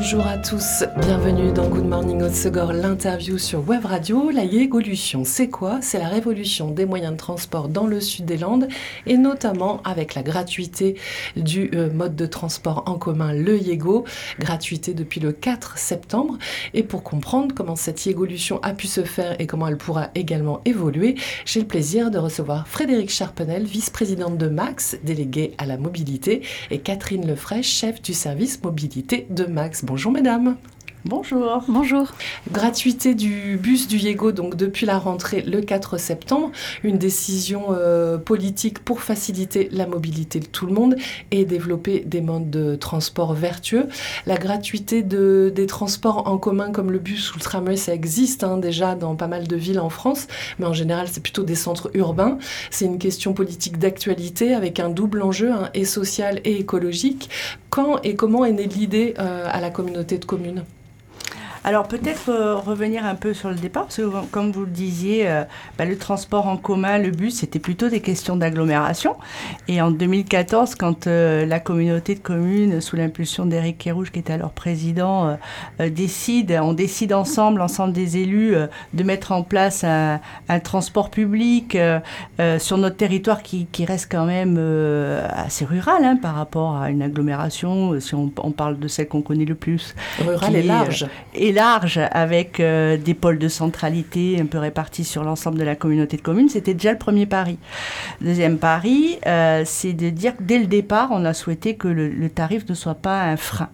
Bonjour à tous, bienvenue dans Good Morning Segor, l'interview sur Web Radio. La Yégolution, c'est quoi? C'est la révolution des moyens de transport dans le sud des Landes et notamment avec la gratuité du euh, mode de transport en commun, le Yégo, gratuité depuis le 4 septembre. Et pour comprendre comment cette Yégolution a pu se faire et comment elle pourra également évoluer, j'ai le plaisir de recevoir Frédéric Charpenel, vice-présidente de Max, déléguée à la mobilité, et Catherine Lefraîche, chef du service mobilité de Max. Bonjour mesdames. Bonjour. Bonjour. Gratuité du bus du Yego, donc depuis la rentrée le 4 septembre, une décision euh, politique pour faciliter la mobilité de tout le monde et développer des modes de transport vertueux. La gratuité de, des transports en commun comme le bus ou le tramway, ça existe hein, déjà dans pas mal de villes en France, mais en général c'est plutôt des centres urbains. C'est une question politique d'actualité avec un double enjeu, hein, et social et écologique. Quand et comment est née l'idée euh, à la communauté de communes? Alors peut-être euh, revenir un peu sur le départ, parce que comme vous le disiez, euh, bah, le transport en commun, le bus, c'était plutôt des questions d'agglomération. Et en 2014, quand euh, la communauté de communes, sous l'impulsion d'Éric Kérouge, qui était alors président, décide, on décide ensemble, ensemble des élus, de mettre en place un, transport public sur notre territoire qui, reste quand même assez rural hein, par rapport à une agglomération, si on, parle de celle qu'on connaît le plus. Rural et large large avec euh, des pôles de centralité un peu répartis sur l'ensemble de la communauté de communes, c'était déjà le premier pari. Deuxième pari, euh, c'est de dire que dès le départ, on a souhaité que le tarif ne soit pas un frein.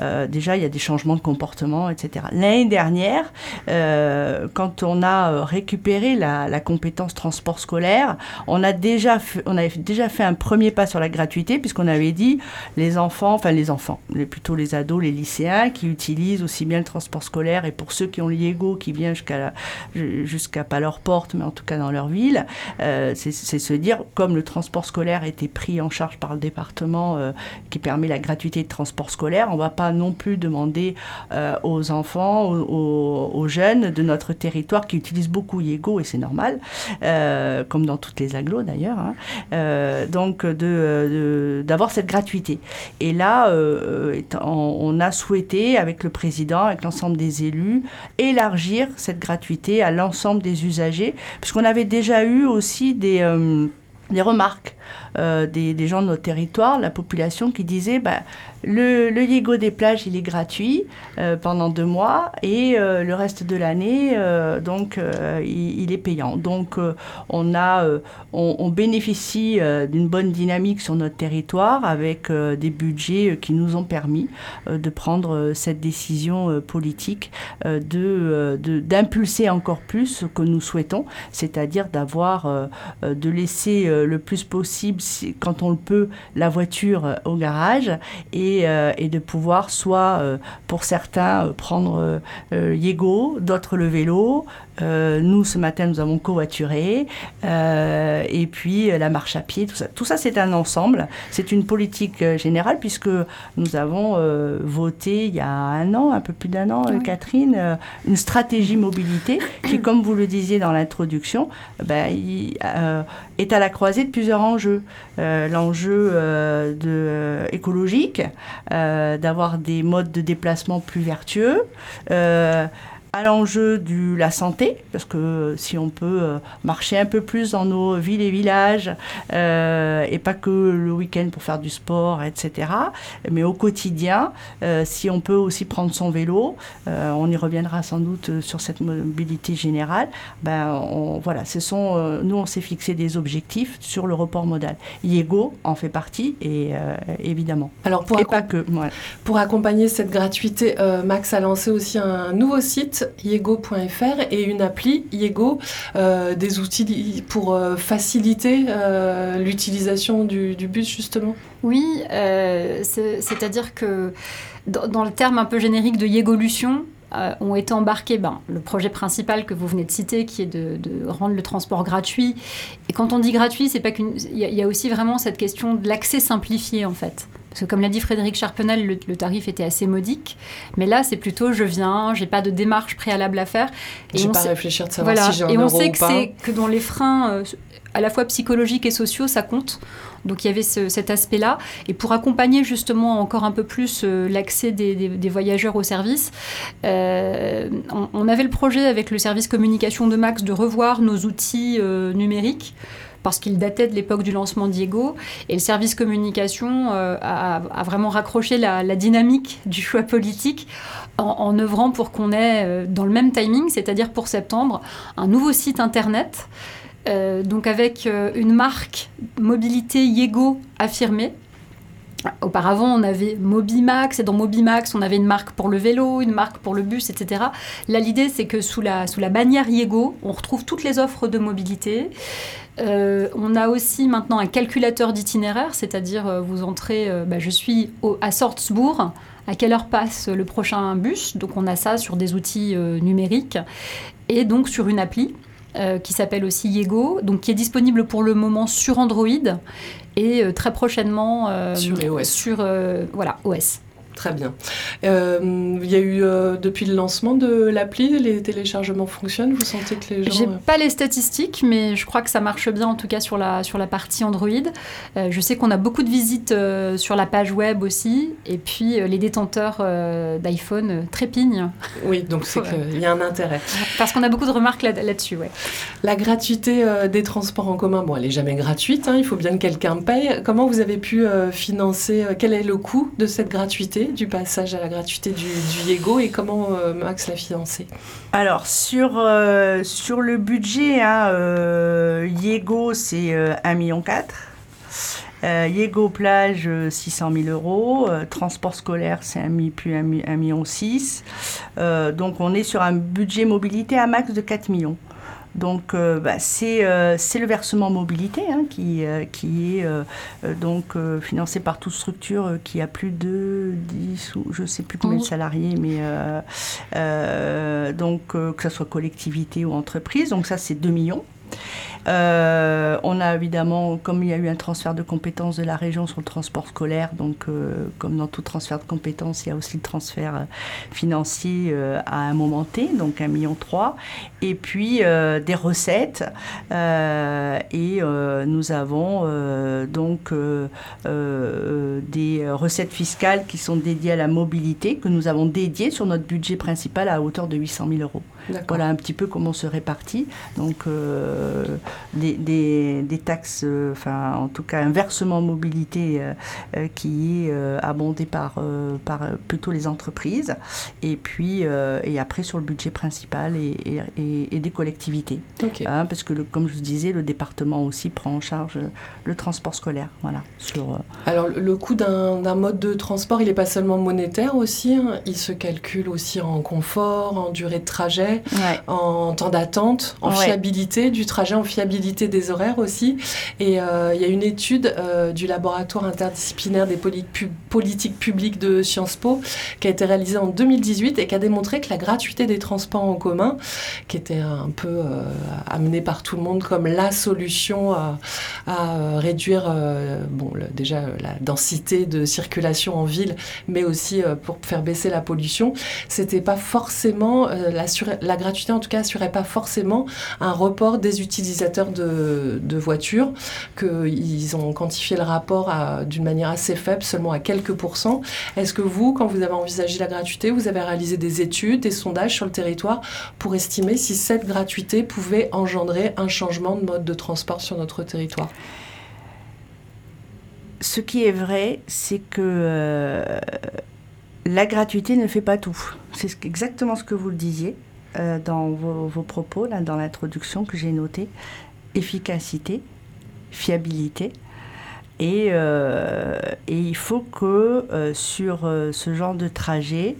Euh, déjà, il y a des changements de comportement, etc. L'année dernière, euh, quand on a euh, récupéré la, compétence transport scolaire, on a déjà avait déjà fait un premier pas sur la gratuité puisqu'on avait dit les enfants, enfin les enfants, plutôt les ados, les lycéens qui utilisent aussi bien le transport scolaire et pour ceux qui ont l'IEGO qui vient jusqu'à jusqu'à pas leur porte, mais en tout cas dans leur ville, c'est se dire comme le transport scolaire était pris en charge par le département qui permet la gratuité de transport scolaire on ne va pas non plus demander euh, aux enfants, aux, jeunes de notre territoire qui utilisent beaucoup Yego, et c'est normal, euh, comme dans toutes les agglos d'ailleurs, hein, euh, d'avoir cette gratuité. Et là, on, a souhaité, avec le président, avec l'ensemble des élus, élargir cette gratuité à l'ensemble des usagers, puisqu'on avait déjà eu aussi des remarques des, gens de notre territoire, la population qui disait bah, le, le Yego des plages, il est gratuit euh, pendant deux mois et euh, le reste de l'année, euh, donc, il, est payant. Donc, on, a, on, bénéficie d'une bonne dynamique sur notre territoire avec des budgets qui nous ont permis de prendre cette décision politique de, d'impulser encore plus ce que nous souhaitons, c'est-à-dire d'avoir, de laisser le plus possible, quand on le peut, la voiture au garage et euh, et, de pouvoir soit euh, pour certains euh, prendre Yego, d'autres le vélo. Nous ce matin nous avons covoituré et puis la marche à pied, tout ça. Tout ça c'est un ensemble. C'est une politique générale puisque nous avons voté il y a un an, un peu plus d'un an, Catherine, une stratégie mobilité qui, comme vous le disiez dans l'introduction, ben, est à la croisée de plusieurs enjeux. L'enjeu de, écologique, euh, d'avoir des modes de déplacement plus vertueux. Euh, à l'enjeu de la santé, parce que si on peut euh, marcher un peu plus dans nos villes et villages, euh, et pas que le week-end pour faire du sport, etc., mais au quotidien, euh, si on peut aussi prendre son vélo, on y reviendra sans doute sur cette mobilité générale, ben, on, voilà, ce sont, nous on s'est fixé des objectifs sur le report modal. IEGO en fait partie, et évidemment. Alors pour, et pas que, pour accompagner cette gratuité, Max a lancé aussi un nouveau site yego.fr et une appli Yego, euh, des outils pour euh, faciliter euh, l'utilisation du, bus justement Oui, c'est-à-dire que dans, le terme un peu générique de Yegolution, ont été embarqués ben, le projet principal que vous venez de citer, qui est de, rendre le transport gratuit. Et quand on dit gratuit, c'est pas qu'une, il y, a aussi vraiment cette question de l'accès simplifié en fait Parce que comme l'a dit Frédéric Charpenel, le, tarif était assez modique. Mais là, c'est plutôt je viens, j'ai pas de démarche préalable à faire. Et pas réfléchir de savoir si j'ai un Et on sait que c'est que dans les freins euh, à la fois psychologiques et sociaux, ça compte. Donc il y avait cet aspect-là. Et pour accompagner justement encore un peu plus euh, l'accès des, voyageurs au service, euh, on, avait le projet avec le service communication de Max de revoir nos outils numériques parce qu'il datait de l'époque du lancement Diego. Et le service communication euh, a, vraiment raccroché la, dynamique du choix politique en, œuvrant pour qu'on ait, euh, dans le même timing, c'est-à-dire pour septembre, un nouveau site internet. Euh, donc avec une marque mobilité Yego affirmée, Auparavant, on avait Mobimax, et dans Mobimax, on avait une marque pour le vélo, une marque pour le bus, etc. Là, l'idée, c'est que sous la, sous la bannière Yego, on retrouve toutes les offres de mobilité. Euh, on a aussi maintenant un calculateur d'itinéraire, c'est-à-dire euh, vous entrez, euh, bah, je suis à Salzbourg, à quelle heure passe le prochain bus? Donc on a ça sur des outils numériques et donc sur une appli. qui s'appelle aussi Yego, donc qui est disponible pour le moment sur Android et très prochainement sur iOS. Sur voilà, OS. Très bien. Euh, il y a eu, euh, depuis le lancement de l'appli, les téléchargements fonctionnent? Vous sentez que les gens... J'ai euh, pas les statistiques, mais je crois que ça marche bien, en tout cas sur la, sur la partie Android. je sais qu'on a beaucoup de visites sur la page web aussi, et puis les détenteurs d'iPhone trépignent. Oui, donc c'est qu'il y a un intérêt. Parce qu'on a beaucoup de remarques là-dessus, ouais. La gratuité des transports en commun, bon, elle n'est jamais gratuite, hein, il faut bien que quelqu'un paye. Comment vous avez pu financer, quel est le coût de cette gratuité? Du passage à la gratuité du, du Yego et comment euh, Max l'a financé Alors, sur, euh, sur le budget, hein, euh, Yego, c'est 1,4 million. Euh, Yego plage, 600 000 euros. transport scolaire, c'est 1, plus 1, million 6. donc on est sur un budget mobilité à max de 4 millions. Donc, euh, bah, euh, c'est le versement mobilité hein, qui, euh, qui est donc financé par toute structure qui a plus de 10 ou je ne sais plus combien de salariés, mais donc que ce soit collectivité ou entreprise. Donc, ça, c'est 2 millions. Euh, on a évidemment, comme il y a eu un transfert de compétences de la région sur le transport scolaire, donc euh, comme dans tout transfert de compétences, il y a aussi le transfert euh, financier à un moment T, donc 1,3 million. Et puis des recettes. et nous avons donc des recettes fiscales qui sont dédiées à la mobilité, que nous avons dédiées sur notre budget principal à hauteur de 800 000 euros. Voilà un petit peu comment se répartit. Donc, euh, des, des, taxes, euh, enfin, en tout cas, un versement mobilité euh, qui est abondé par, par plutôt les entreprises. Et puis, et après, sur le budget principal et, et, des collectivités. Hein, parce que, comme je vous disais, le département aussi prend en charge le transport scolaire. Voilà. Sur, Alors, le coût d'un mode de transport, il n'est pas seulement monétaire aussi. Hein. il se calcule aussi en confort, en durée de trajet en temps d'attente, en fiabilité du trajet, en fiabilité des horaires aussi. Et euh, il y a une étude euh, du laboratoire interdisciplinaire des politiques publiques de Sciences Po qui a été réalisée en 2018 et qui a démontré que la gratuité des transports en commun, qui était un peu euh, amenée par tout le monde comme la solution à, réduire bon, déjà la densité de circulation en ville, mais aussi pour faire baisser la pollution, c'était pas forcément la, la gratuité, en tout cas, assurait pas forcément un report des utilisateurs de, voitures, qu'ils ont quantifié le rapport d'une manière assez faible, seulement à quelques pourcents. Est-ce que vous, quand vous avez envisagé la gratuité, vous avez réalisé des études, des sondages sur le territoire pour estimer si cette gratuité pouvait engendrer un changement de mode de transport sur notre territoire? Ce qui est vrai, c'est que euh, la gratuité ne fait pas tout. C'est exactement ce que vous le disiez. Euh, dans vos, propos, là, dans l'introduction que j'ai noté, efficacité, fiabilité. Et, euh, et il faut que euh, sur ce genre de trajet,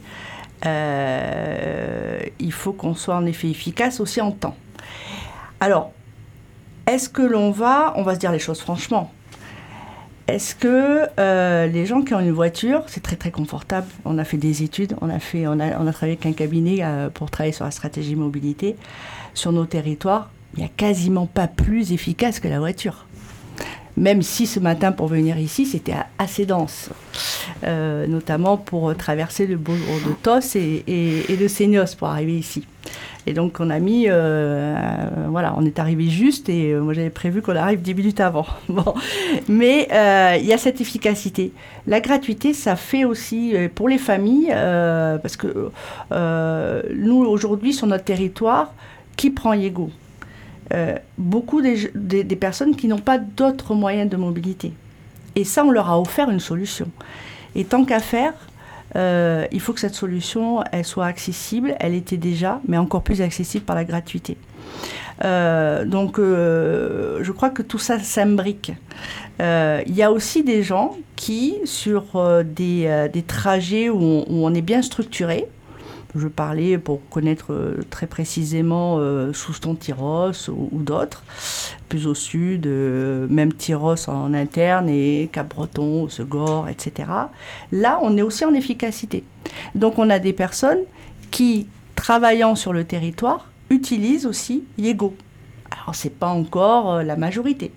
il faut qu'on soit en effet efficace aussi en temps. Alors, est-ce que l'on va, on va se dire les choses franchement, est-ce que euh, les gens qui ont une voiture, c'est très très confortable. On a fait des études, on a, fait, on a, travaillé avec un cabinet euh, pour travailler sur la stratégie mobilité. Sur nos territoires, il n'y a quasiment pas plus efficace que la voiture. Même si ce matin, pour venir ici, c'était assez dense. notamment pour traverser le bourg de Tos et, et, de Seignos pour arriver ici. Et donc on a mis, voilà, on est arrivé juste et moi j'avais prévu qu'on arrive 10 minutes avant. bon. Mais il y a cette efficacité. La gratuité, ça fait aussi pour les familles, parce que nous aujourd'hui sur notre territoire, qui prend Yego euh, beaucoup des, personnes qui n'ont pas d'autres moyens de mobilité. Et ça, on leur a offert une solution. Et tant qu'à faire, euh, il faut que cette solution, soit accessible. Elle était déjà, mais encore plus accessible par la gratuité. Euh, donc, je crois que tout ça s'imbrique. Il y a aussi des gens qui, sur des, trajets où on, est bien structuré, je parlais pour connaître euh, très précisément euh, Souston Tyros ou, d'autres, plus au sud, euh, même Tyros en interne et Cap-Breton, Segor, etc. Là, on est aussi en efficacité. Donc on a des personnes qui, travaillant sur le territoire, utilisent aussi Yego. Alors, ce n'est pas encore la majorité.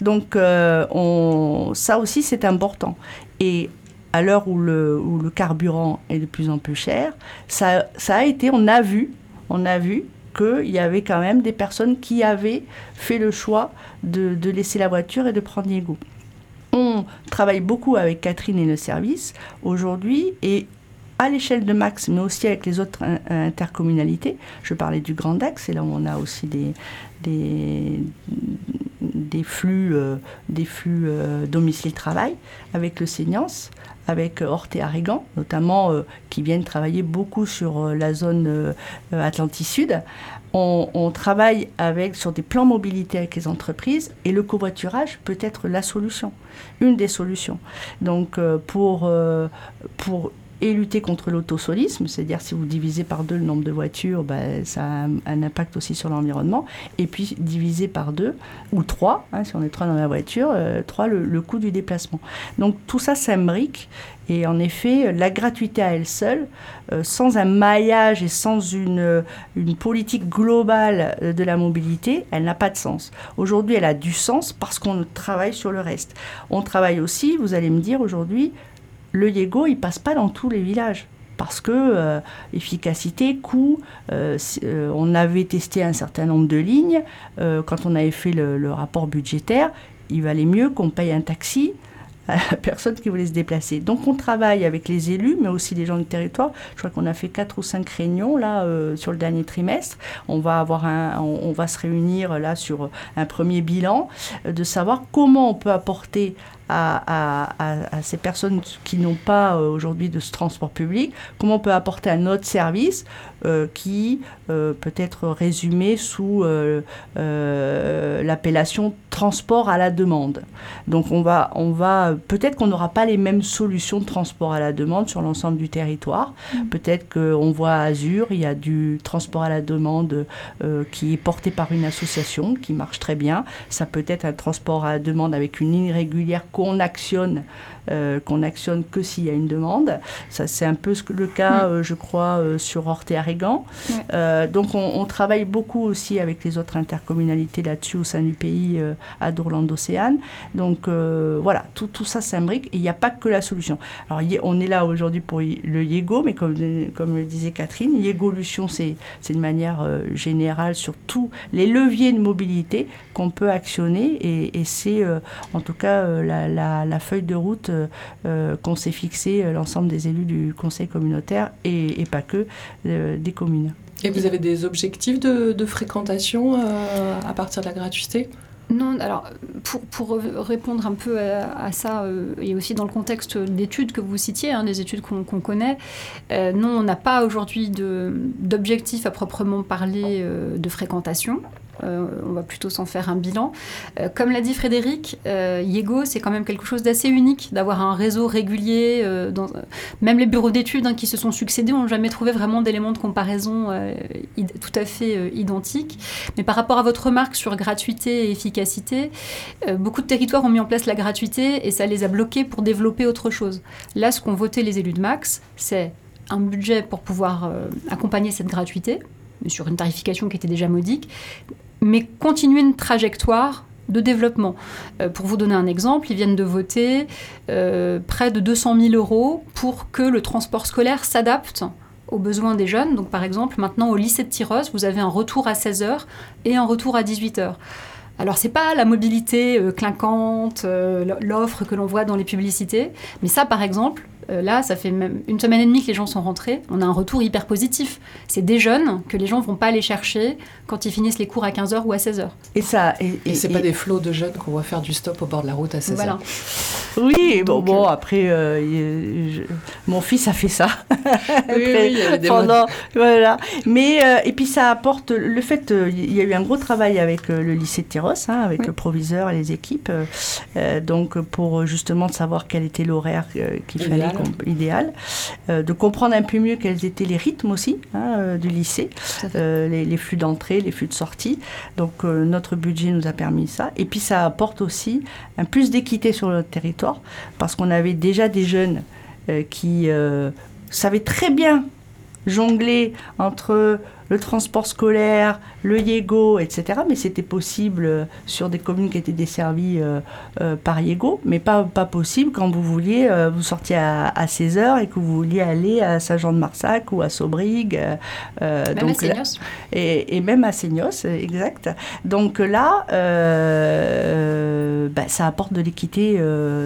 Donc, on, ça aussi, c'est important. Et à l'heure où le, carburant est de plus en plus cher, ça, a été, on a vu, on a vu qu'il y avait quand même des personnes qui avaient fait le choix de, laisser la voiture et de prendre Diego. On travaille beaucoup avec Catherine et le service aujourd'hui et à l'échelle de Max, mais aussi avec les autres intercommunalités. Je parlais du Grand Axe, c'est là où on a aussi des, des flux, euh, des flux euh, domicile-travail avec le Seignance, avec Horté Arrigan, notamment, euh, qui viennent travailler beaucoup sur euh, la zone euh, Atlantique Sud. On, travaille avec, sur des plans mobilité avec les entreprises et le covoiturage peut être la solution, une des solutions. Donc, pour, pour et lutter contre l'autosolisme, c'est-à-dire si vous divisez par deux le nombre de voitures, ben, ça a un, impact aussi sur l'environnement, et puis diviser par deux, ou trois, hein, si on est trois dans la voiture, euh, trois le, coût du déplacement. Donc tout ça s'imbrique, et en effet, la gratuité à elle seule, euh, sans un maillage et sans une, une politique globale de la mobilité, elle n'a pas de sens. Aujourd'hui, elle a du sens parce qu'on travaille sur le reste. On travaille aussi, vous allez me dire aujourd'hui, le Yego, il passe pas dans tous les villages parce que euh, efficacité, coût, euh, euh, on avait testé un certain nombre de lignes. quand on avait fait le, rapport budgétaire, il valait mieux qu'on paye un taxi à la personne qui voulait se déplacer. Donc on travaille avec les élus, mais aussi les gens du territoire. Je crois qu'on a fait quatre ou cinq réunions là sur le dernier trimestre. On va avoir on, va se réunir là sur un premier bilan de savoir comment on peut apporter à, ces personnes qui n'ont pas euh, aujourd'hui de transport public, comment on peut apporter un autre service euh, qui euh, peut être résumé sous l'appellation transport à la demande. Donc on va, on va peut-être qu'on n'aura pas les mêmes solutions de transport à la demande sur l'ensemble du territoire. Mm. Peut-être qu'on voit à Azur, il y a du transport à la demande qui est porté par une association qui marche très bien. Ça peut être un transport à la demande avec une ligne régulière qu'on actionne, euh, qu'on actionne que s'il y a une demande. Ça, c'est un peu le cas, mm. euh, je crois, euh, sur Orté-Arégan. donc, on, travaille beaucoup aussi avec les autres intercommunalités là-dessus au sein du pays, à Dourlande-Océane. Donc, voilà, tout, tout ça s'imbrique et il n'y a pas que la solution. Alors, on est là aujourd'hui pour le Yego, mais comme, comme le disait Catherine, Yégolution, c'est, c'est une manière générale sur tous les leviers de mobilité qu'on peut actionner et, c'est en tout cas la la, feuille de route qu'on s'est fixée, euh, l'ensemble des élus du conseil communautaire et, pas que des communes. Et vous avez des objectifs de, fréquentation à partir de la gratuité? Non, alors pour, répondre un peu à, ça, et aussi dans le contexte d'études que vous citiez, hein, des études qu'on connaît, non, on n'a pas aujourd'hui d'objectif à proprement parler de fréquentation. Euh, on va plutôt s'en faire un bilan. Euh, comme l'a dit Frédéric, euh, Yego, c'est quand même quelque chose d'assez unique d'avoir un réseau régulier. même les bureaux d'études hein, qui se sont succédés n'ont jamais trouvé vraiment d'éléments de comparaison tout à fait identiques. Mais par rapport à votre remarque sur gratuité et efficacité, beaucoup de territoires ont mis en place la gratuité et ça les a bloqués pour développer autre chose. Là, ce qu'ont voté les élus de Max, c'est un budget pour pouvoir accompagner cette gratuité, sur une tarification qui était déjà modique, mais continuer une trajectoire de développement. Euh, pour vous donner un exemple, ils viennent de voter euh, près de 200 000 euros pour que le transport scolaire s'adapte aux besoins des jeunes. Donc par exemple, maintenant au lycée de Tyros, vous avez un retour à 16h et un retour à 18h. Alors c'est pas la mobilité euh, clinquante, l'offre que l'on voit dans les publicités, mais ça par exemple, euh, là, ça fait même une semaine et demie que les gens sont rentrés. On a un retour hyper positif. C'est des jeunes que les gens vont pas aller chercher quand ils finissent les cours à 15h ou à 16h. Et ça. Et, et, c'est pas des flots de jeunes qu'on va faire du stop au bord de la route à 16h. Voilà. Oui, bon, bon euh, après, euh, mon fils a fait ça. oui, oui, il y avait des pendant, voilà. Mais, et puis ça apporte le fait, il y a eu un gros travail avec le lycée de Tyros, hein, avec le proviseur et les équipes, donc pour justement savoir quel était l'horaire qu'il fallait idéal, euh, de comprendre un peu mieux quels étaient les rythmes aussi hein, euh, du lycée, euh, les, flux d'entrée, les flux de sortie. Donc notre budget nous a permis ça. Et puis ça apporte aussi un plus d'équité sur notre territoire, parce qu'on avait déjà des jeunes qui savaient très bien jongler entre le transport scolaire, le Yego, etc. Mais c'était possible euh, sur des communes qui étaient desservies euh, euh, par Yego, mais pas, pas possible quand vous vouliez, vous sortiez à, 16h et que vous vouliez aller à Saint-Jean-de-Marsac ou à Sobrig. même donc, à Seignos. Et, et, même à Seignos, exact. Donc là, bah, ça apporte de l'équité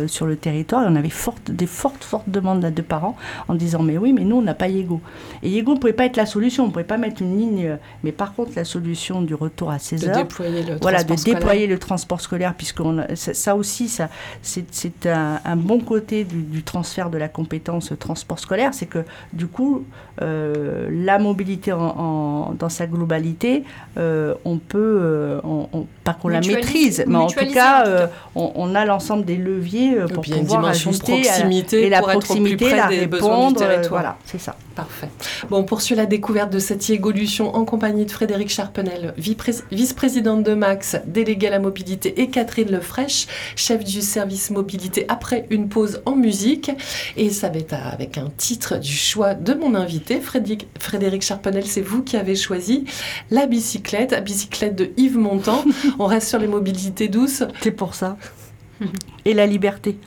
sur le territoire. Et on avait des fortes, fortes demandes de parents en disant Mais oui, mais nous, on n'a pas Yego. Et Yego ne pouvait pas être la solution. On ne pouvait pas mettre une ligne. Mais par contre, la solution du retour à 16 heures, de déployer le voilà, de déployer le transport scolaire, puisque ça aussi, ça, c'est un, un, bon côté du, transfert de la compétence transport scolaire, c'est que du coup, la mobilité en, dans sa globalité, euh, on peut, euh, on, pas qu'on la maîtrise, mais en tout cas, on, a l'ensemble des leviers pour pouvoir ajuster proximité et la pour proximité, être la des répondre, du voilà, c'est ça. Parfait. Bon, on poursuit la découverte de cette évolution en compagnie de Frédéric Charpenel, vice-présidente de Max, déléguée à la mobilité, et Catherine Lefrèche, chef du service mobilité, après une pause en musique. Et ça va être avec un titre du choix de mon invité, Frédéric, Frédéric Charpenel, c'est vous qui avez choisi la bicyclette, la bicyclette de Yves Montand. on reste sur les mobilités douces. C'est pour ça. et la liberté.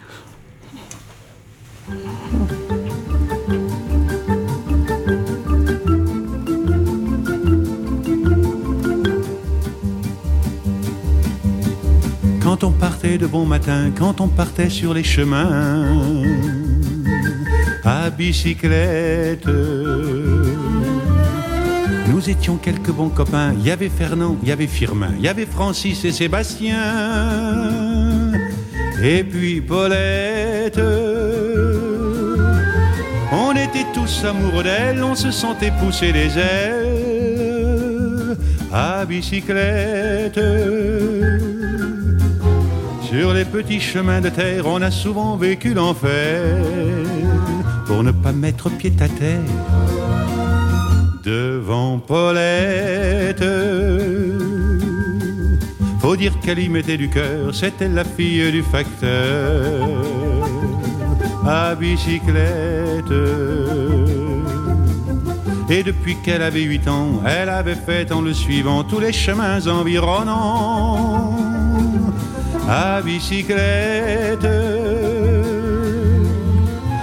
Quand on partait de bon matin, quand on partait sur les chemins, à bicyclette. Nous étions quelques bons copains. Il y avait Fernand, il y avait Firmin, il y avait Francis et Sébastien. Et puis Paulette. On était tous amoureux d'elle, on se sentait pousser les ailes à bicyclette. Sur les petits chemins de terre, on a souvent vécu l'enfer pour ne pas mettre pied à terre devant Paulette. Faut dire qu'elle y mettait du cœur, c'était la fille du facteur à bicyclette. Et depuis qu'elle avait huit ans, elle avait fait en le suivant tous les chemins environnants à bicyclette.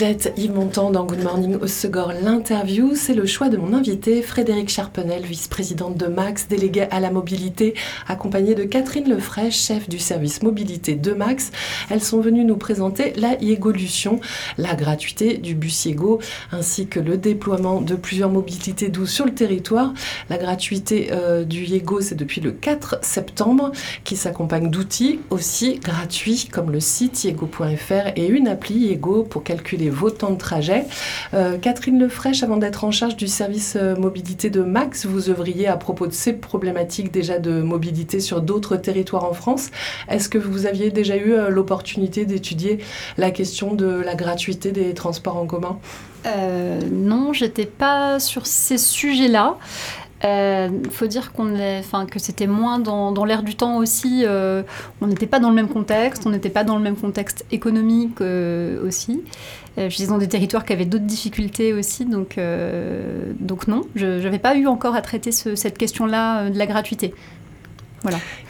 Yves Montand dans Good Morning au. L'interview, c'est le choix de mon invité, Frédéric Charpenel, vice-présidente de Max, déléguée à la mobilité, accompagnée de Catherine Lefraîche, chef du service mobilité de Max. Elles sont venues nous présenter la Yégolution, la gratuité du bus Yégo, ainsi que le déploiement de plusieurs mobilités douces sur le territoire. La gratuité euh, du Yégo, c'est depuis le 4 septembre, qui s'accompagne d'outils aussi gratuits, comme le site yego.fr et une appli Yego pour calculer vos temps de trajet. Euh, Catherine Lefraîche, avant d'être en charge du service euh, mobilité de Max, vous œuvriez à propos de ces problématiques déjà de mobilité sur d'autres territoires en France. Est-ce que vous aviez déjà eu euh, l'opportunité d'étudier la question de la gratuité des transports en commun? Non, j'étais pas sur ces sujets-là. Il faut dire qu'on est, enfin, que c'était moins dans, dans l'air du temps aussi. euh, on n'était pas dans le même contexte, on n'était pas dans le même contexte économique euh, aussi. Euh, je suis dans des territoires qui avaient d'autres difficultés aussi, donc, euh, donc non, je n'avais pas eu encore à traiter ce- cette question-là euh, de la gratuité.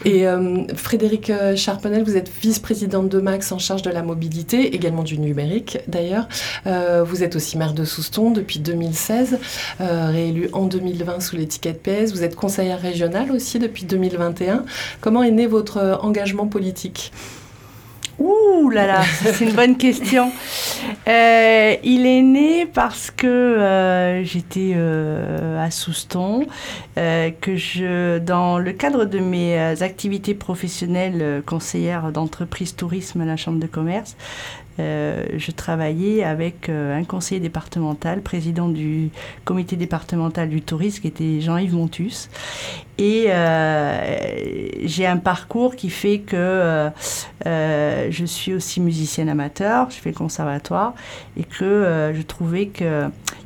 Et euh, Frédéric euh, Charpenel, vous êtes vice-présidente de Max en charge de la mobilité, également du numérique d'ailleurs. Euh, vous êtes aussi maire de Souston depuis 2016, euh, réélue en 2020 sous l'étiquette PS. Vous êtes conseillère régionale aussi depuis 2021. Comment est né votre engagement politique? Ouh là là, c'est une bonne question. Euh, il est né parce que euh, j'étais euh, à Souston, que je, dans le cadre de mes activités professionnelles conseillère d'entreprise tourisme à la Chambre de commerce, euh, je travaillais avec euh, un conseiller départemental, président du comité départemental du tourisme, qui était Jean-Yves Montus. Et euh, j'ai un parcours qui fait que je suis aussi musicienne amateur, je fais le conservatoire, et que je trouvais qu'il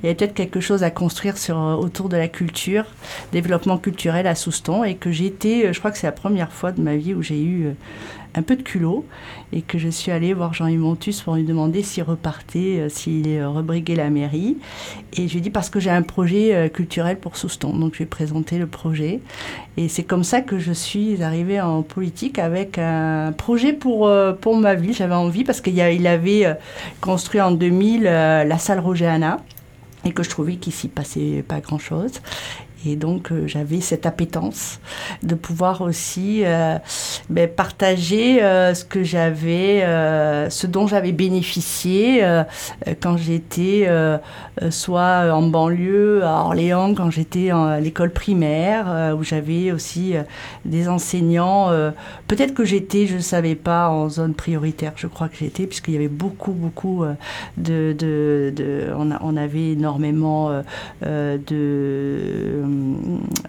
y avait peut-être quelque chose à construire autour de la culture, développement culturel à Souston, et que j'ai été, je crois que c'est la première fois de ma vie où j'ai eu un peu de culot, et que je suis allée voir Jean-Yves Montus pour lui demander s'il repartait, euh, s'il euh, rebriguait la mairie. Et je lui ai dit parce que j'ai un projet euh, culturel pour Souston, donc je lui ai présenté le projet. Et c'est comme ça que je suis arrivée en politique avec un projet pour, pour ma ville. J'avais envie parce qu'il avait construit en 2000 euh, la salle Roger et que je trouvais qu'il s'y passait pas grand-chose. Et donc euh, j'avais cette appétence de pouvoir aussi euh, ben, partager euh, ce que j'avais, ce dont j'avais bénéficié quand j'étais soit en banlieue à Orléans, quand j'étais à l'école primaire, où j'avais aussi des enseignants. Peut-être que j'étais, je ne savais pas, en zone prioritaire. Je crois que j'étais, puisqu'il y avait beaucoup, beaucoup de, on, avait énormément de,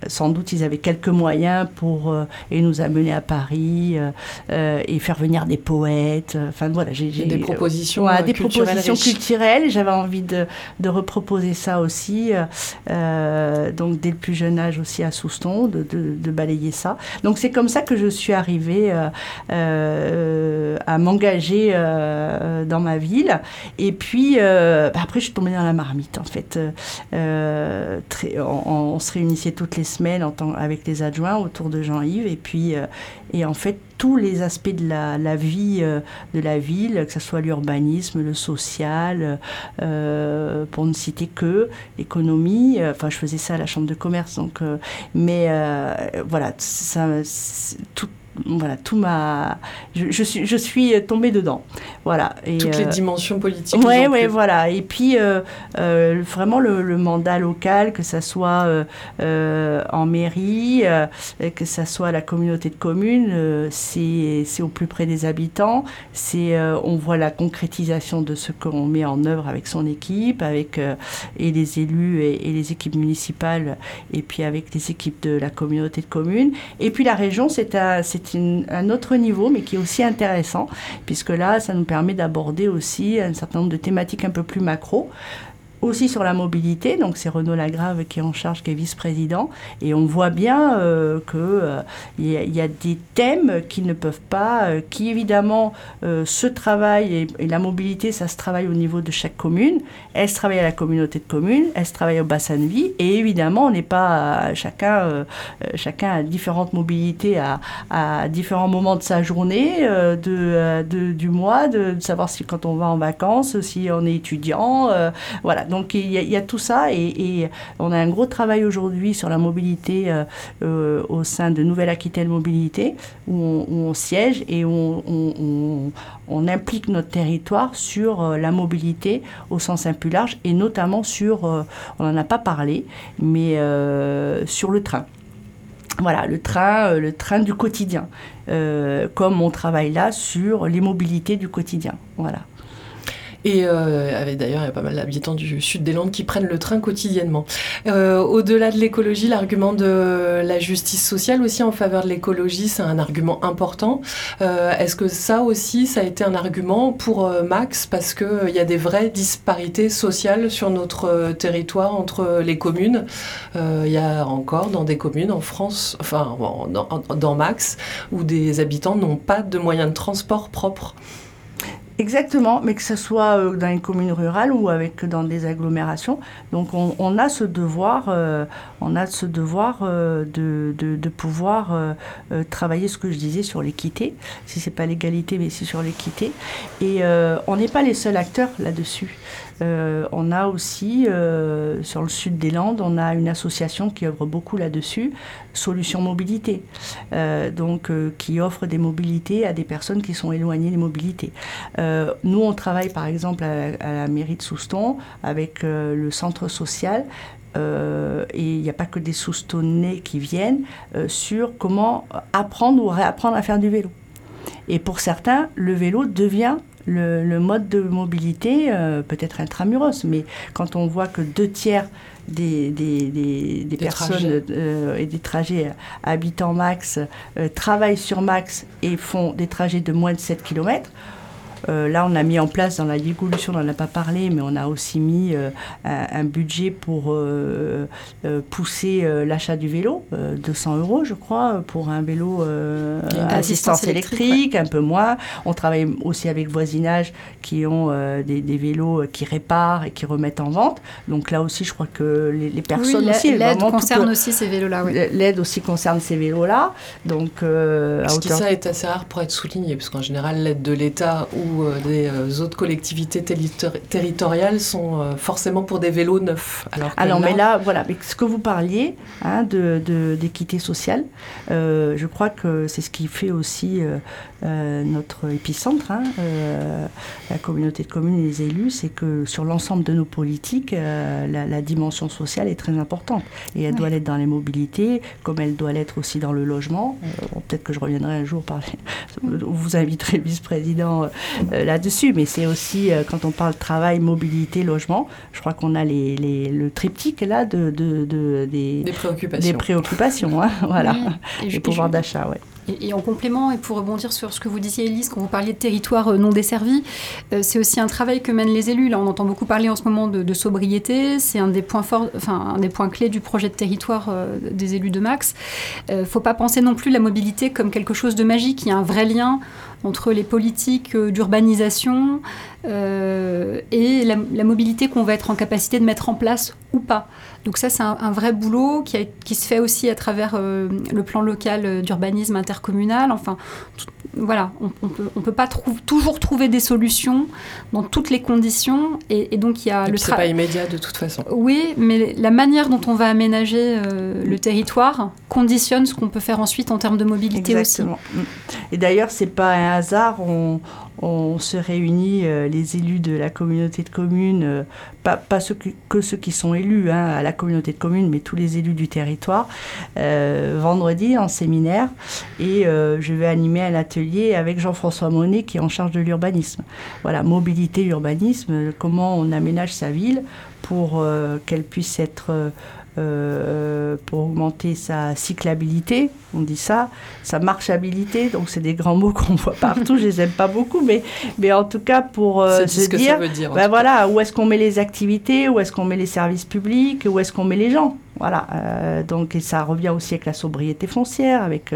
sans doute, ils avaient quelques moyens pour euh, et nous amener à Paris euh, euh, et faire venir des poètes. Enfin voilà, j'ai Des propositions euh, des culturelles propositions riches. culturelles. J'avais envie de, de reproposer ça aussi. euh, euh, donc dès le plus jeune âge aussi à Souston, de, de, de balayer ça. Donc c'est comme ça que je suis arrivée euh, euh, à m'engager euh, dans ma ville. Et puis euh, bah, après je suis tombée dans la marmite en fait. Euh, euh, très, on, on se réunissait toutes les semaines en tant, avec les adjoints autour de Jean-Yves et puis euh, et en fait tous les aspects de la, vie euh, de la ville, que ce soit l'urbanisme, le social, euh, pour ne citer que l'économie. Enfin, je faisais ça à la chambre de commerce, donc. mais voilà, ça, tout, voilà, tout m'a. Je, je suis, je suis tombée dedans. Voilà. Et, Toutes les euh, dimensions politiques. vous Ouais, voilà. Et puis, euh, euh, vraiment, le, le mandat local, que ça soit en mairie, que ça soit la communauté de communes, c'est au plus près des habitants. C'est on voit la concrétisation de ce qu'on met en œuvre avec son équipe, avec et les élus et, et les équipes municipales, et puis avec les équipes de la communauté de communes. Et puis la région, c'est un, c'est un autre niveau, mais qui est aussi intéressant, puisque là, ça nous permet d'aborder aussi un certain nombre de thématiques un peu plus macro aussi sur la mobilité. Donc c'est Renaud Lagrave qui est en charge, qui est vice-président. Et on voit bien euh, qu'il y, y, a des thèmes qui ne peuvent pas, qui évidemment se travaillent, et, la mobilité, ça se travaille au niveau de chaque commune. Elle se travaille à la communauté de communes, elle se travaille au bassin de vie. Et évidemment, on n'est pas chacun, chacun a différentes mobilités à, différents moments de sa journée, de, de, du mois, de, savoir si quand on va en vacances, si on est étudiant. voilà. Donc il y, a, tout ça et, on a un gros travail aujourd'hui sur la mobilité euh, euh, au sein de Nouvelle-Aquitaine Mobilité où on, siège et on, on, implique notre territoire sur euh, la mobilité au sens un plus large et notamment sur, on n'en a pas parlé, mais sur le train. Voilà, le train, le train du quotidien, comme on travaille là sur les mobilités du quotidien. Voilà. Et euh, d'ailleurs, il y a pas mal d'habitants du sud des Landes qui prennent le train quotidiennement. Euh, au-delà de l'écologie, l'argument de la justice sociale aussi en faveur de l'écologie, c'est un argument important. Euh, est-ce que ça aussi, ça a été un argument pour Max? Parce qu'il y a des vraies disparités sociales sur notre territoire entre les communes. Il y a encore dans des communes en France, enfin dans, dans Max, où des habitants n'ont pas de moyens de transport propres. Exactement, mais que ce soit euh, dans une commune rurale ou avec dans des agglomérations. Donc on, a ce devoir, euh, on a ce devoir euh, de, de, pouvoir travailler ce que je disais sur l'équité. Si c'est pas l'égalité, mais c'est sur l'équité. Et on n'est pas les seuls acteurs là-dessus. Euh, on a aussi, euh, sur le sud des Landes, on a une association qui œuvre beaucoup là-dessus, Solutions Mobilité, euh, donc qui offre des mobilités à des personnes qui sont éloignées des mobilités. nous, on travaille par exemple à, la mairie de Souston avec le centre social et il n'y a pas que des Soustonnais qui viennent, sur comment apprendre ou réapprendre à faire du vélo. Et pour certains, le vélo devient le, mode de mobilité euh, peut être intramuros, mais quand on voit que deux tiers des, des, personnes euh, et des trajets habitants max euh, travaillent sur max et font des trajets de moins de 7 km, euh, là, on a mis en place dans la dégolution, on n'en a pas parlé, mais on a aussi mis euh, un, budget pour euh, pousser l'achat du vélo, 200 euros, je crois, pour un vélo assistance électrique, un peu moins. On travaille aussi avec voisinage qui ont des, vélos qui réparent et qui remettent en vente. Donc là aussi, je crois que les, personnes aussi... L'aide concerne aussi ces vélos-là, L'aide aussi concerne ces vélos-là. Donc, Ce qui ça est assez rare pour être souligné, parce qu'en général, l'aide de l'État ou euh, des euh, autres collectivités territoriales sont euh, forcément pour des vélos neufs. Alors, alors mais là, voilà, mais ce que vous parliez hein, d'équité de, sociale, je crois que c'est ce qui fait aussi notre épicentre, hein, la communauté de communes et les élus, c'est que sur l'ensemble de nos politiques, la, dimension sociale est très importante. Et elle doit l'être dans les mobilités, comme elle doit l'être aussi dans le logement. Peut-être que je reviendrai un jour parler, vous inviterez le vice-président euh, là-dessus, mais c'est aussi euh, quand on parle travail, mobilité, logement, je crois qu'on a les, les, le triptyque là de, de, de des, des, préoccupations. Des préoccupations, hein, voilà, et, pouvoir d'achat, ouais. Et, en complément, et pour rebondir sur ce que vous disiez, Elise, quand vous parliez de territoire euh, non desservi, c'est aussi un travail que mènent les élus. Là, on entend beaucoup parler en ce moment de, sobriété. C'est un des points forts, enfin un des points clés du projet de territoire des élus de Max. Il ne faut pas penser non plus la mobilité comme quelque chose de magique. Il y a un vrai lien entre les politiques euh, d'urbanisation euh, et la, mobilité qu'on va être en capacité de mettre en place ou pas. Donc ça, c'est un, vrai boulot qui, qui, se fait aussi à travers euh, le plan local d'urbanisme intercommunal. Enfin, voilà, on ne peut, pas toujours trouver des solutions dans toutes les conditions. Et, donc, il y a et le travail. pas immédiat de toute façon. Oui, mais la manière dont on va aménager le territoire conditionne ce qu'on peut faire ensuite en termes de mobilité Exactement. aussi. Et d'ailleurs, c'est pas un hasard, on, se réunit, euh, les élus de la communauté de communes, euh, pas, que, ceux qui sont élus hein, à la communauté de communes, mais tous les élus du territoire, euh, vendredi en séminaire. Et je vais animer un atelier avec Jean-François Monet qui est en charge de l'urbanisme. Voilà, mobilité, urbanisme, comment on aménage sa ville pour qu'elle puisse être... pour augmenter sa cyclabilité, on dit ça, sa marchabilité, donc c'est des grands mots qu'on voit partout, je les aime pas beaucoup, mais, mais en tout cas pour euh, se dire, ben voilà, où est-ce qu'on met les activités, où est-ce qu'on met les services publics, où est-ce qu'on met les gens? Voilà, euh, donc et ça revient aussi avec la sobriété foncière, avec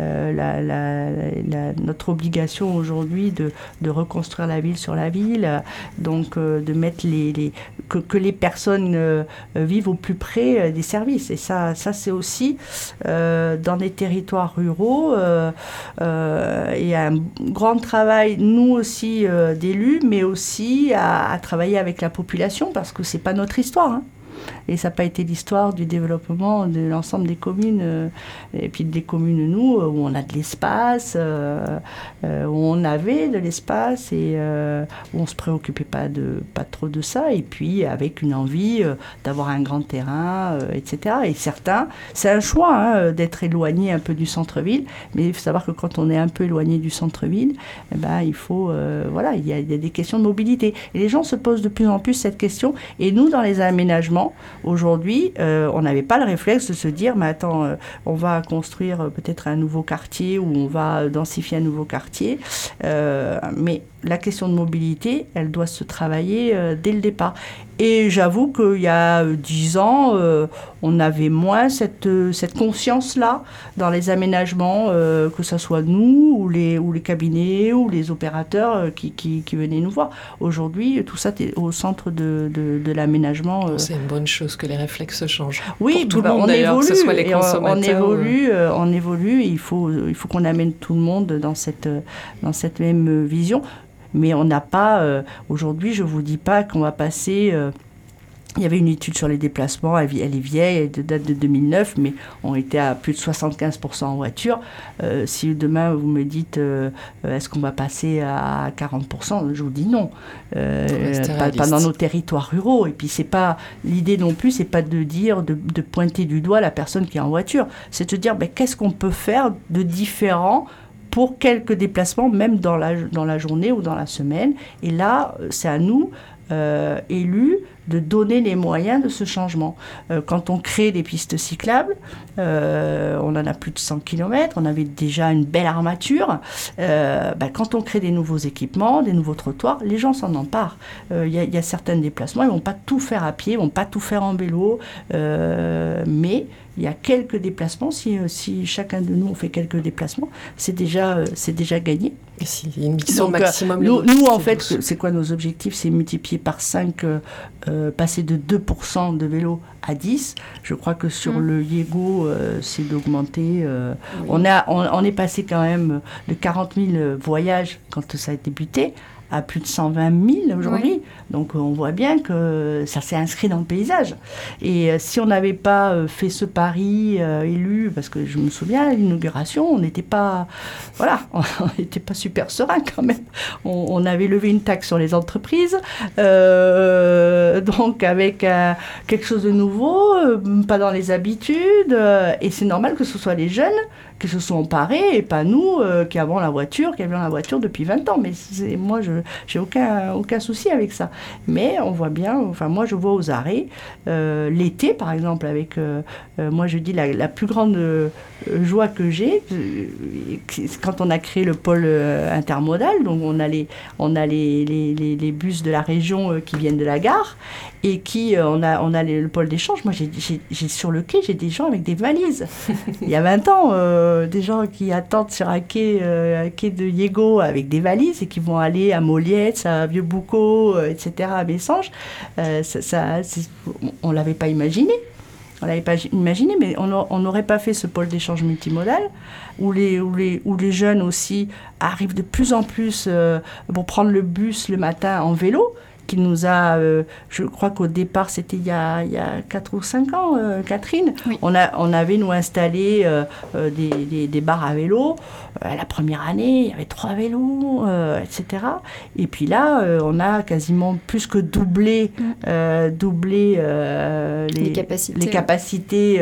euh, la, notre obligation aujourd'hui de, reconstruire la ville sur la ville, donc de mettre les, les que, les personnes vivent au plus près des services. Et ça, c'est aussi dans des territoires ruraux. Euh, euh, et un grand travail, nous aussi, euh, d'élus, mais aussi à, travailler avec la population, parce que c'est pas notre histoire. Hein. Et ça n'a pas été l'histoire du développement de l'ensemble des communes, euh, et puis des communes, nous, où on a de l'espace, euh, euh, où on avait de l'espace et où on ne se préoccupait pas, de, pas trop de ça, et puis avec une envie d'avoir un grand terrain, etc. Et certains, c'est un choix hein, d'être éloigné un peu du centre-ville, mais il faut savoir que quand on est un peu éloigné du centre-ville, eh ben, il faut, voilà, il y, a, il y a des questions de mobilité. Et les gens se posent de plus en plus cette question, et nous, dans les aménagements, Aujourd'hui, euh, on n'avait pas le réflexe de se dire, mais attends, euh, on va construire euh, peut-être un nouveau quartier ou on va densifier un nouveau quartier. mais la question de mobilité, elle doit se travailler dès le départ. Et j'avoue qu'il y a dix ans, euh, on avait moins cette, cette conscience-là dans les aménagements, euh, que ce soit nous ou les, ou les cabinets ou les opérateurs euh, qui, qui, qui, venaient nous voir. Aujourd'hui, tout ça est au centre de, de, de l'aménagement. C'est une bonne chose que les réflexes changent. Oui, tout le bah, monde d'ailleurs, que ce soit les consommateurs. On, évolue, on évolue. Il faut, il faut qu'on amène tout le monde dans cette, dans cette même vision mais on n'a pas, euh, aujourd'hui, je ne vous dis pas qu'on va passer... Euh, il y avait une étude sur les déplacements, elle, est vieille, elle date de 2009, mais on était à plus de 75% en voiture. Euh, si demain vous me dites est-ce qu'on va passer à 40%, je vous dis non. Pas, dans nos territoires ruraux. Et puis c'est pas l'idée non plus, c'est pas de dire, de, pointer du doigt la personne qui est en voiture. C'est de dire ben, qu'est-ce qu'on peut faire de différent pour quelques déplacements, même dans la, dans la journée ou dans la semaine. Et là, c'est à nous, euh, élus, de donner les moyens de ce changement. Euh, quand on crée des pistes cyclables, euh, on en a plus de 100 km, on avait déjà une belle armature. Euh, ben, quand on crée des nouveaux équipements, des nouveaux trottoirs, les gens s'en emparent. Il y, a certains déplacements, ils ne vont pas tout faire à pied, ils ne vont pas tout faire en vélo, mais il y a quelques déplacements. Si, si chacun de nous fait quelques déplacements, c'est déjà, c'est déjà gagné. Si, une maximum. nous, nous, en fait, c'est quoi nos objectifs? C'est multiplier par 5 euh, passer de 2% de vélo à 10. Je crois que sur mm. le Yego, euh, c'est d'augmenter. Euh, on, a, on, est passé quand même de 40 000 voyages quand ça a débuté à plus de 120 000 aujourd'hui. Donc on voit bien que ça s'est inscrit dans le paysage. Et euh, si on n'avait pas euh, fait ce pari euh, élu, parce que je me souviens, à l'inauguration, on n'était pas, voilà, on n'était pas super serein quand même. On, avait levé une taxe sur les entreprises, donc avec quelque chose de nouveau, pas dans les habitudes, et c'est normal que ce soit les jeunes qui se sont emparés et pas nous qui avons la voiture, qui avions la voiture depuis 20 ans. Mais moi, je n'ai aucun, aucun souci avec ça. Mais on voit bien, enfin moi je vois aux arrêts, euh, l'été par exemple, avec, euh, euh, moi je dis la, plus grande joie que j'ai, quand on a créé le pôle intermodal, donc on a les, on a les, les, les, bus de la région qui viennent de la gare, et qui, on a, on a le pôle d'échange, moi j'ai sur le quai, j'ai des gens avec des valises. Il y a 20 ans, des gens qui attendent sur un quai, un quai de Yego avec des valises et qui vont aller à Moliette, à Vieux-Boucau, etc à Bessange, euh, ça, on ne l'avait pas imaginé. On l'avait pas imaginé, mais on n'aurait pas fait ce pôle d'échange multimodal où les, où, les, où les jeunes aussi arrivent de plus en plus euh, pour prendre le bus le matin en vélo qui nous a, euh, je crois qu'au départ, c'était il, y a, il y a 4 ou 5 ans, euh, Catherine, on, a, on avait nous installé euh, des, des, des, bars à vélo. La première année, il y avait trois vélos, etc. Et puis là, on a quasiment plus que doublé, mm. doublé les, les, capacités, les capacités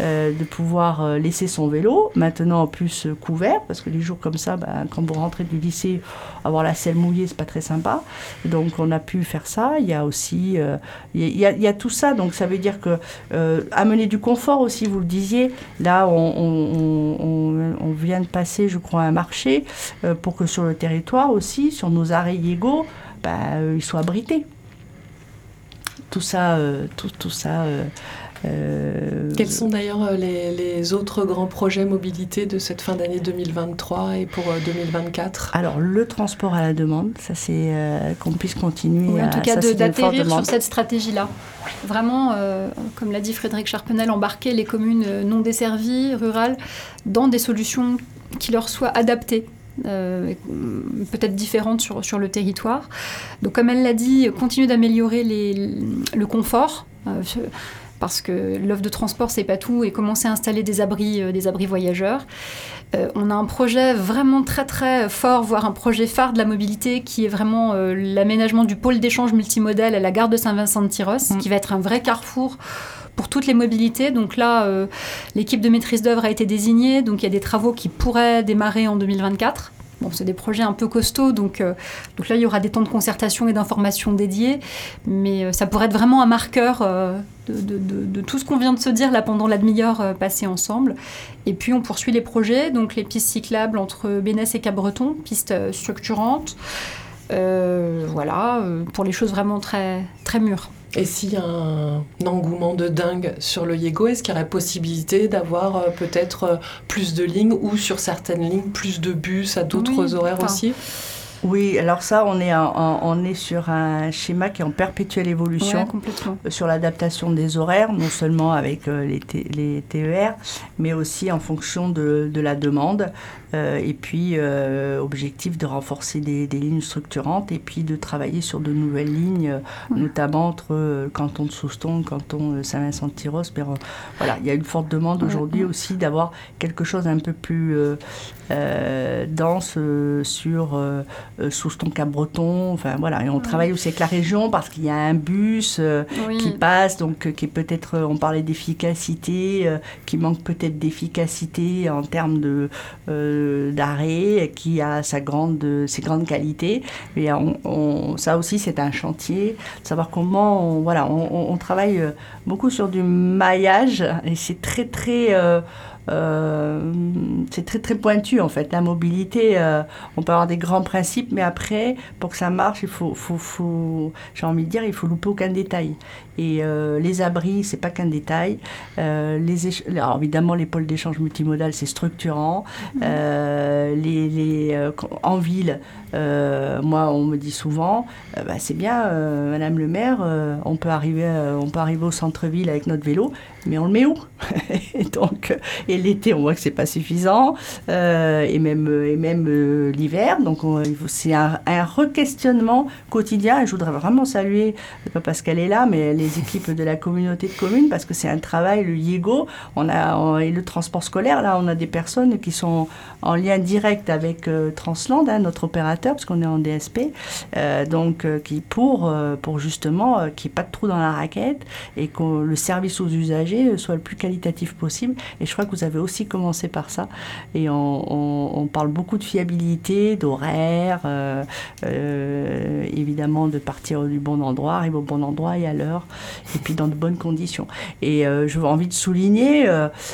de pouvoir laisser son vélo. Maintenant, en plus couvert, parce que les jours comme ça, ben, quand vous rentrez du lycée, avoir la selle mouillée, c'est pas très sympa. Donc, on a pu pu faire ça. Il y a aussi, il y, a, tout ça. Donc ça veut dire que amener du confort aussi, vous le disiez. Là, on, vient de passer, je crois, un marché pour que sur le territoire aussi, sur nos arrêts égaux, bah, ils soient abrités. Tout ça, tout, tout ça euh, Quels sont d'ailleurs euh, les, autres grands projets mobilité de cette fin d'année 2023 et pour 2024 euh, Alors, le transport à la demande, ça c'est qu'on puisse continuer. en tout cas, d'atterrir sur cette stratégie-là. Vraiment, comme l'a dit Frédéric Charpenel, embarquer les communes non desservies, rurales, dans des solutions qui leur soient adaptées. peut-être différentes sur, sur le territoire. Donc comme elle l'a dit, continuer d'améliorer le confort parce que l'offre de transport, c'est pas tout, et commencer à installer des abris, euh, des abris voyageurs. Euh, on a un projet vraiment très très fort, voire un projet phare de la mobilité, qui est vraiment euh, l'aménagement du pôle d'échange multimodal à la gare de Saint-Vincent-de-Tyros, mm. qui va être un vrai carrefour pour toutes les mobilités. Donc là, l'équipe de maîtrise d'œuvre a été désignée, donc il y a des travaux qui pourraient démarrer en 2024. Bon, c'est des projets un peu costauds, donc, donc là, il y aura des temps de concertation et d'information dédiés, mais ça pourrait être vraiment un marqueur de, tout ce qu'on vient de se dire là pendant la demi-heure euh, passée ensemble. Et puis on poursuit les projets, donc les pistes cyclables entre Bénès et Cabreton, pistes euh, structurantes. Euh, voilà, pour les choses vraiment très, très mûres. Et s'il y a un, engouement de dingue sur le Yego, est-ce qu'il y aurait possibilité d'avoir peut-être plus de lignes ou sur certaines lignes plus de bus à d'autres horaires aussi? Oui, alors ça, on est, on est sur un schéma qui est en perpétuelle évolution euh, sur l'adaptation des horaires, non seulement avec euh, les, les, TER, mais aussi en fonction de, de la demande. Euh, et puis, objectif de renforcer des, des, lignes structurantes et puis de travailler sur de nouvelles lignes, notamment entre canton de Souston, canton de Saint-Vincent-de-Tyros. voilà, il y a une forte demande aujourd'hui aussi d'avoir quelque chose un peu plus dense sur euh, sous ton cap breton. Enfin voilà, et on travaille aussi avec la région parce qu'il y a un bus euh, qui passe, donc euh, qui est peut-être, on parlait d'efficacité, qui manque peut-être d'efficacité en termes de d'arrêt, qui a sa grande, ses grandes qualités. Et on, ça aussi, c'est un chantier, de savoir comment, on, voilà, on, on, travaille beaucoup sur du maillage et c'est très très euh, c'est très très pointu en fait. La mobilité, euh, on peut avoir des grands principes, mais après, pour que ça marche, il faut, faut, faut j'ai envie de dire, il faut louper aucun détail. Et euh, les abris, c'est pas qu'un détail. les Alors évidemment, les pôles d'échange multimodal, c'est structurant. Mmh. les, les en ville, moi, on me dit souvent, bah, c'est bien, Madame le maire, on peut arriver, on peut arriver au centre-ville avec notre vélo, mais on le met où et donc et l'été on voit que c'est pas suffisant euh, et même et même euh, l'hiver donc c'est un, un re-questionnement quotidien et je voudrais vraiment saluer pas parce qu'elle est là mais les équipes de la communauté de communes parce que c'est un travail le YEGO on a et le transport scolaire là on a des personnes qui sont en lien direct avec euh, Transland hein, notre opérateur parce qu'on est en DSP donc qui pour pour justement qu'il n'y ait pas de trou dans la raquette et que le service aux usagers euh, soit le plus qualitatif possible. Et je crois que vous avez aussi commencé par ça. Et on, parle beaucoup de fiabilité, d'horaire, euh, euh, évidemment de partir du bon endroit, arriver au bon endroit et à l'heure, et puis dans de bonnes conditions. Et je veux envie de souligner,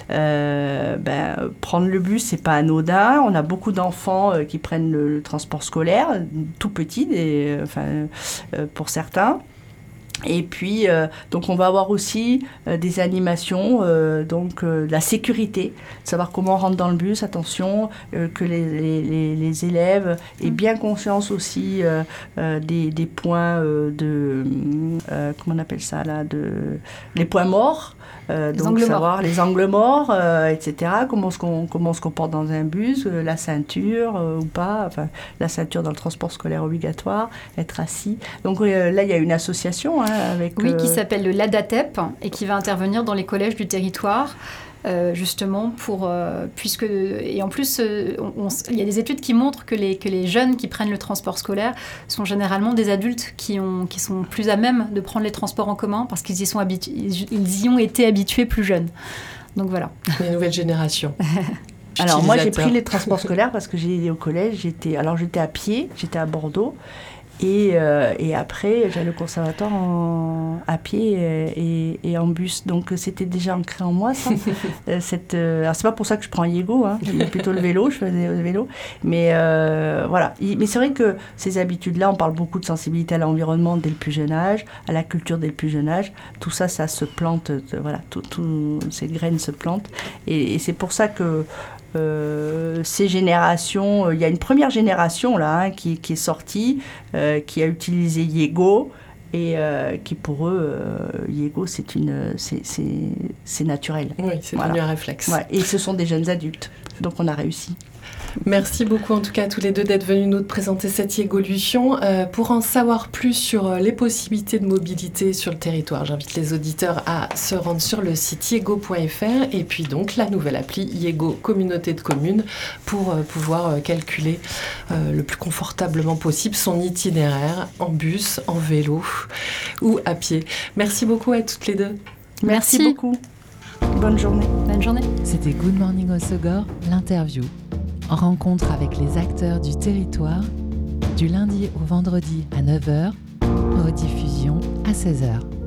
ben, prendre le bus, c'est pas anodin. On a beaucoup d'enfants qui prennent le, transport scolaire, tout petit, enfin, pour certains. Et puis, euh, donc, on va avoir aussi euh, des animations, euh, donc la sécurité, savoir comment on rentre dans le bus, attention, que les, les, les, élèves aient bien conscience aussi des, des, points de, comment on appelle ça là, de, les points morts. Donc savoir les angles morts, etc. Comment se comment se comporte dans un bus, la ceinture ou pas, enfin la ceinture dans le transport scolaire obligatoire, être assis. Donc là il y a une association. Hein, oui, qui euh, s'appelle le LADATEP et qui va intervenir dans les collèges du territoire. Euh, justement pour euh, puisque et en plus il y a des études qui montrent que les que les jeunes qui prennent le transport scolaire sont généralement des adultes qui ont qui sont plus à même de prendre les transports en commun parce qu'ils y sont habitués ils y ont été habitués plus jeunes. Donc voilà. Les nouvelles générations. Alors moi j'ai pris les transports scolaires parce que j'ai au collège j'étais alors j'étais à pied j'étais à Bordeaux Et, euh, et après, j'allais au conservatoire en, à pied et, et en bus. Donc c'était déjà ancré en moi, ça. Euh, cette, euh, alors c'est pas pour ça que je prends Yego, hein. j'aime plutôt le vélo, je faisais le vélo. Mais euh, voilà. Mais c'est vrai que ces habitudes-là, on parle beaucoup de sensibilité à l'environnement dès le plus jeune âge, à la culture dès le plus jeune âge. Tout ça, ça se plante, voilà, toutes ces graines se plantent. Et, et c'est pour ça que euh, ces générations, euh, il y a une première génération là hein, qui, qui, est sortie, euh, qui a utilisé Yego et euh, qui pour eux, euh, Yego, c'est une, c'est naturel. Oui, c'est voilà. devenu un réflexe. Ouais. Et ce sont des jeunes adultes, donc on a réussi. Merci beaucoup en tout cas à tous les deux d'être venus nous présenter cette évolution. Euh, pour en savoir plus sur euh, les possibilités de mobilité sur le territoire, j'invite les auditeurs à se rendre sur le site yego.fr et puis donc la nouvelle appli Yego Communauté de communes pour euh, pouvoir euh, calculer euh, le plus confortablement possible son itinéraire en bus, en vélo ou à pied. Merci beaucoup à toutes les deux. Merci, Merci beaucoup. Bonne journée. Bonne journée. C'était Good Morning Osogor, l'interview rencontre avec les acteurs du territoire du lundi au vendredi à 9h, rediffusion à 16h.